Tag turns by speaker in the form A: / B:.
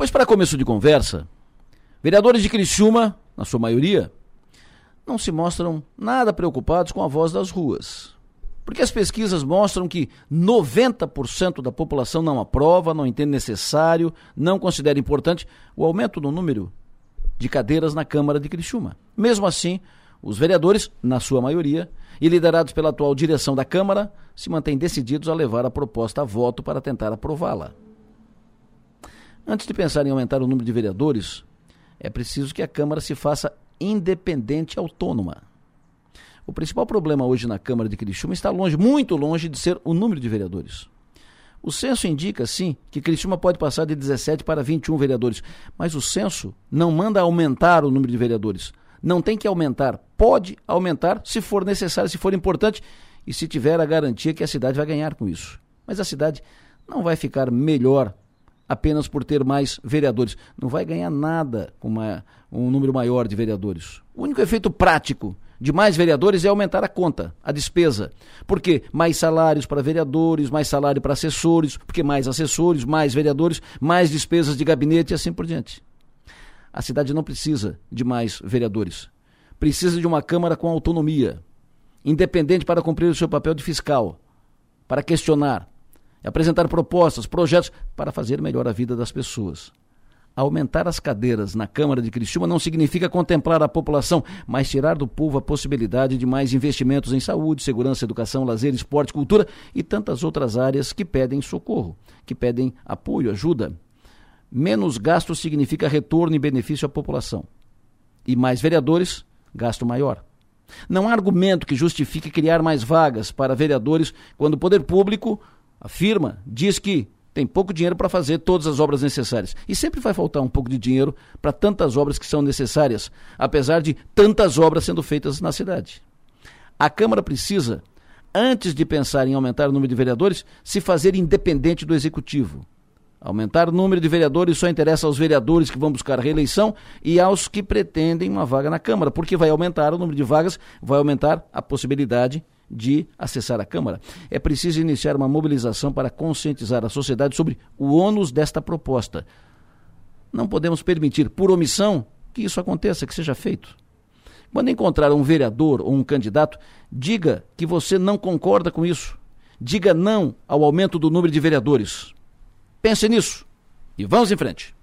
A: Pois, para começo de conversa, vereadores de Criciúma, na sua maioria, não se mostram nada preocupados com a voz das ruas. Porque as pesquisas mostram que 90% da população não aprova, não entende necessário, não considera importante o aumento do número de cadeiras na Câmara de Criciúma. Mesmo assim, os vereadores, na sua maioria, e liderados pela atual direção da Câmara, se mantêm decididos a levar a proposta a voto para tentar aprová-la. Antes de pensar em aumentar o número de vereadores, é preciso que a Câmara se faça independente e autônoma. O principal problema hoje na Câmara de Criciúma está longe, muito longe de ser o número de vereadores. O censo indica, sim, que Criciúma pode passar de 17 para 21 vereadores, mas o censo não manda aumentar o número de vereadores. Não tem que aumentar, pode aumentar se for necessário, se for importante e se tiver a garantia que a cidade vai ganhar com isso. Mas a cidade não vai ficar melhor apenas por ter mais vereadores. Não vai ganhar nada com uma, um número maior de vereadores. O único efeito prático de mais vereadores é aumentar a conta, a despesa. Porque mais salários para vereadores, mais salário para assessores, porque mais assessores, mais vereadores, mais despesas de gabinete e assim por diante. A cidade não precisa de mais vereadores. Precisa de uma Câmara com autonomia, independente para cumprir o seu papel de fiscal, para questionar, apresentar propostas, projetos para fazer melhor a vida das pessoas. Aumentar as cadeiras na Câmara de Criciúma não significa contemplar a população, mas tirar do povo a possibilidade de mais investimentos em saúde, segurança, educação, lazer, esporte, cultura e tantas outras áreas que pedem socorro, que pedem apoio, ajuda. Menos gasto significa retorno e benefício à população. E mais vereadores, gasto maior. Não há argumento que justifique criar mais vagas para vereadores quando o poder público afirma, diz que tem pouco dinheiro para fazer todas as obras necessárias. E sempre vai faltar um pouco de dinheiro para tantas obras que são necessárias, apesar de tantas obras sendo feitas na cidade. A Câmara precisa, antes de pensar em aumentar o número de vereadores, se fazer independente do Executivo. Aumentar o número de vereadores só interessa aos vereadores que vão buscar reeleição e aos que pretendem uma vaga na Câmara, porque vai aumentar o número de vagas, vai aumentar a possibilidade de acessar a Câmara. É preciso iniciar uma mobilização para conscientizar a sociedade sobre o ônus desta proposta. Não podemos permitir, por omissão, que isso aconteça, que seja feito. Quando encontrar um vereador ou um candidato, diga que você não concorda com isso. Diga não ao aumento do número de vereadores. Pense nisso e vamos em frente.